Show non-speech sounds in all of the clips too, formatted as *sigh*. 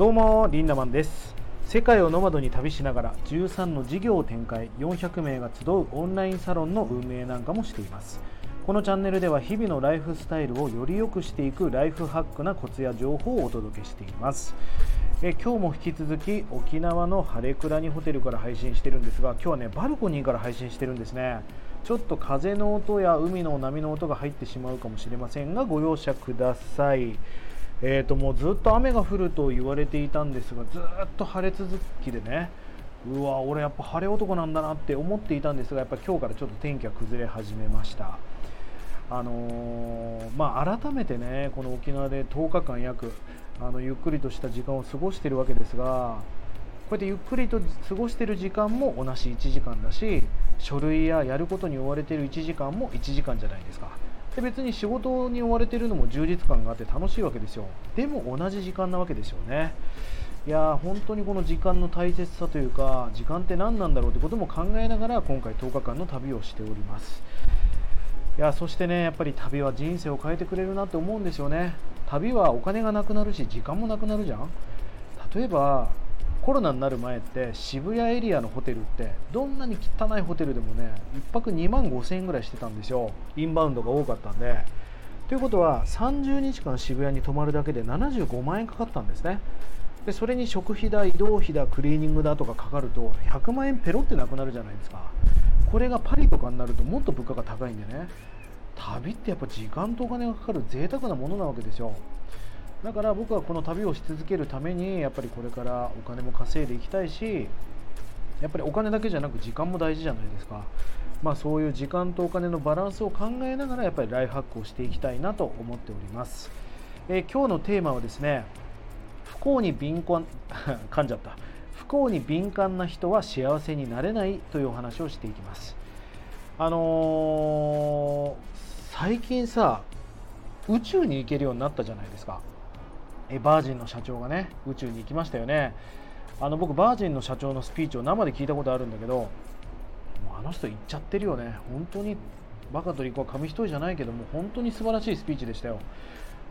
どうもリンダマンです。世界をノマドに旅しながら13の事業を展開400名が集うオンラインサロンの運営なんかもしています。このチャンネルでは日々のライフスタイルをより良くしていくライフハックなコツや情報をお届けしています。え今日も引き続き沖縄の晴れ倉にホテルから配信してるんですが今日はねバルコニーから配信してるんですね。ちょっと風の音や海の波の音が入ってしまうかもしれませんがご容赦ください。えーと、もうずっと雨が降ると言われていたんですがずっと晴れ続きでねうわ俺やっぱ晴れ男なんだなって思っていたんですがやっぱ今日からちょっと天気が崩れ始めました。あのー、まあ、改めてねこの沖縄で10日間約あのゆっくりとした時間を過ごしているわけですがこうやってゆっくりと過ごしている時間も同じ1時間だし書類ややることに追われている1時間も1時間じゃないですか。で別に仕事に追われてるのも充実感があって楽しいわけですよ。でも同じ時間なわけですよね。いや本当にこの時間の大切さというか時間って何なんだろうってことも考えながら今回10日間の旅をしております。いやそしてねやっぱり旅は人生を変えてくれるなって思うんですよね。旅はお金がなくなるし時間もなくなるじゃん。例えばコロナになる前って渋谷エリアのホテルってどんなに汚いホテルでもね1泊2万5000円ぐらいしてたんですよ。インバウンドが多かったんで。ということは30日間渋谷に泊まるだけで75万円かかったんですね。でそれに食費だ移動費だクリーニングだとかかかると100万円ペロってなくなるじゃないですか。これがパリとかになるともっと物価が高いんでね。旅ってやっぱ時間とお金がかかる贅沢なものなわけですよ。だから僕はこの旅をし続けるためにやっぱりこれからお金も稼いでいきたいしやっぱりお金だけじゃなく時間も大事じゃないですか、まあ、そういう時間とお金のバランスを考えながらやっぱりライフハックをしていきたいなと思っております、えー、今日のテーマはですね不幸に敏感 *laughs* 噛んじゃった。不幸に敏感な人は幸せになれないというお話をしていきます。あのー、最近さ宇宙に行けるようになったじゃないですか。えバージンの社長がね宇宙に行きましたよね。あの僕バージンの社長のスピーチを生で聞いたことあるんだけどもうあの人行っちゃってるよね。本当にバカとリコは紙一重じゃないけども本当に素晴らしいスピーチでしたよ。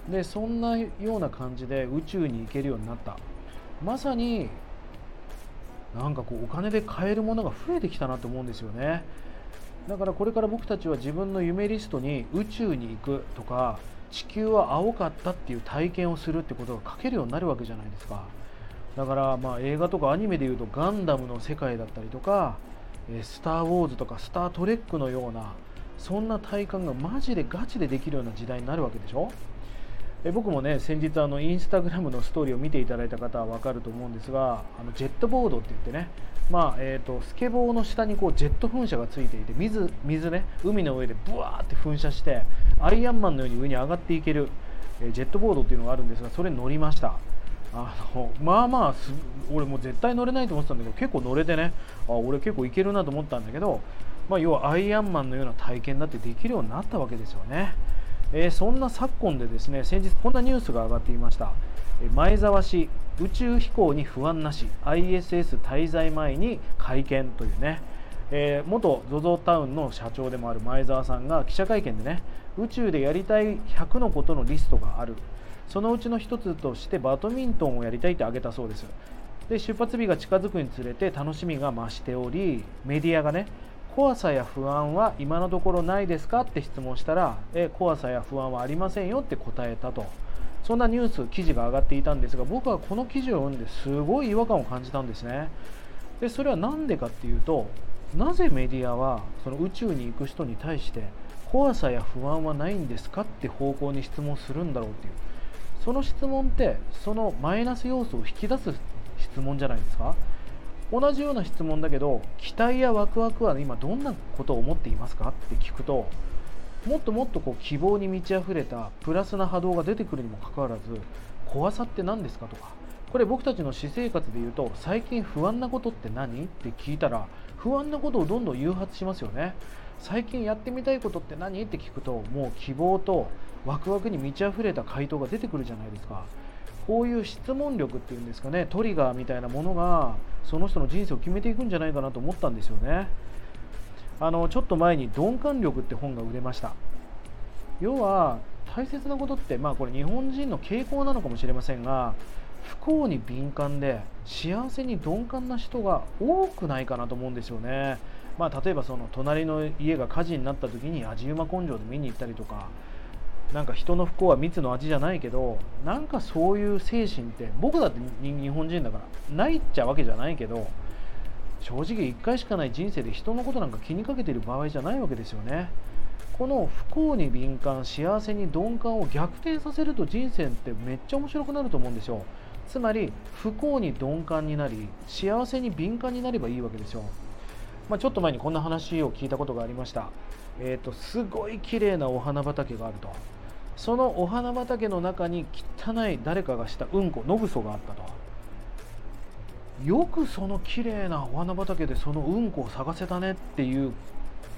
でそんなような感じで宇宙に行けるようになった。まさになんかこうお金で買えるものが増えてきたなと思うんですよね。だからこれから僕たちは自分の夢リストに宇宙に行くとか地球は青かったっていう体験をするってことが書けるようになるわけじゃないですか。だからまあ映画とかアニメでいうとガンダムの世界だったりとかスター・ウォーズとかスター・トレックのようなそんな体感がマジでガチでできるような時代になるわけでしょ。え僕もね先日あのインスタグラムのストーリーを見ていただいた方は分かると思うんですがあのジェットボードって言ってねまあえーと、スケボーの下にこうジェット噴射がついていて水水ね海の上でブワーって噴射してアイアンマンのように上に上がっていける、えー、ジェットボードっていうのがあるんですがそれに乗りましたあのまあまあ俺もう絶対乗れないと思ってたんだけど結構乗れてねあ俺結構いけるなと思ったんだけど、まあ、要はアイアンマンのような体験だってできるようになったわけですよね。え、そんな昨今でですね先日こんなニュースが上がっていました。前澤氏宇宙飛行に不安なし ISS 滞在前に会見というね、えー、元 ZOZO タウンの社長でもある前澤さんが記者会見でね宇宙でやりたい100のことのリストがある。そのうちの1つとしてバドミントンをやりたいって挙げたそうです。で出発日が近づくにつれて楽しみが増しておりメディアがね怖さや不安は今のところないですか？って質問したらえ怖さや不安はありませんよって答えたと。そんなニュース記事が上がっていたんですが僕はこの記事を読んですごい違和感を感じたんですね。でそれは何でかっていうとなぜメディアはその宇宙に行く人に対して怖さや不安はないんですかって方向に質問するんだろうっていう。その質問ってそのマイナス要素を引き出す質問じゃないですか？同じような質問だけど期待やワクワクは今どんなことを思っていますかって聞くともっともっとこう希望に満ち溢れたプラスな波動が出てくるにもかかわらず怖さって何ですかとかこれ僕たちの私生活で言うと最近不安なことって何？って聞いたら不安なことをどんどん誘発しますよね。最近やってみたいことって何？って聞くともう希望とワクワクに満ち溢れた回答が出てくるじゃないですか。こういう質問力っていうんですかねトリガーみたいなものがその人の人生を決めていくんじゃないかなと思ったんですよねあのちょっと前に鈍感力って本が売れました要は大切なことってまあこれ日本人の傾向なのかもしれませんが不幸に敏感で幸せに鈍感な人が多くないかなと思うんですよね。まあ、例えばその隣の家が火事になった時に味馬根性で見に行ったりとかなんか人の不幸は蜜の味じゃないけどなんかそういう精神って僕だって日本人だからないっちゃわけじゃないけど正直1回しかない人生で人のことなんか気にかけてる場合じゃないわけですよね。この不幸に敏感幸せに鈍感を逆転させると人生ってめっちゃ面白くなると思うんですよ。つまり不幸に鈍感になり幸せに敏感になればいいわけですよ、まあ、ちょっと前にこんな話を聞いたことがありました。えっ、ー、とすごい綺麗なお花畑があると。そのお花畑の中に汚い誰かがしたうんこ野ぐそがあったと。よくその綺麗なお花畑でそのうんこを探せたねっていう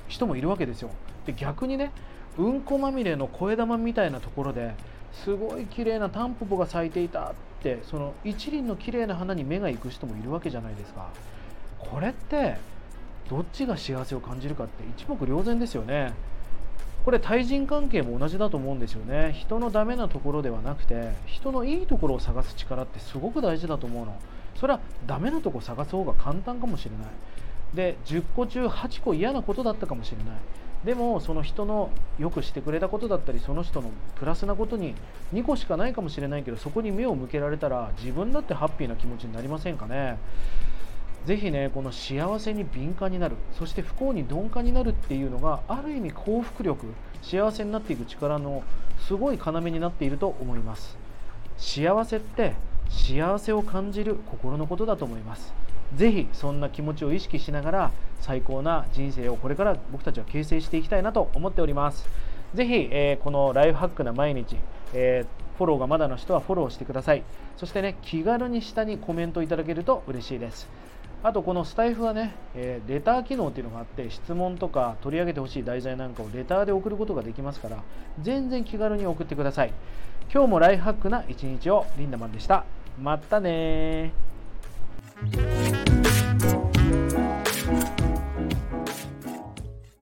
人もいるわけですよ。で逆にねうんこまみれの小枝みたいなところですごい綺麗なタンポポが咲いていたってその一輪の綺麗な花に目が行く人もいるわけじゃないですか。これってどっちが幸せを感じるかって一目瞭然ですよね。これ対人関係も同じだと思うんですよね。人のダメなところではなくて人のいいところを探す力ってすごく大事だと思うの。それはダメなとこ探す方が簡単かもしれない。で10個中8個嫌なことだったかもしれない。でもその人のよくしてくれたことだったりその人のプラスなことに2個しかないかもしれないけどそこに目を向けられたら自分だってハッピーな気持ちになりませんかね。ぜひねこの幸せに敏感になるそして不幸に鈍感になるっていうのがある意味幸福力幸せになっていく力のすごい要になっていると思います。幸せって幸せを感じる心のことだと思います。ぜひそんな気持ちを意識しながら最高な人生をこれから僕たちは形成していきたいなと思っております。ぜひ、えー、このライフハックな毎日、えー、フォローがまだの人はフォローしてください。そしてね気軽に下にコメントいただけると嬉しいです。あとこのスタイフはね、えー、レター機能っていうのがあって質問とか取り上げてほしい題材なんかをレターで送ることができますから全然気軽に送ってください。今日もライフハックな一日をリンダマンでした。またね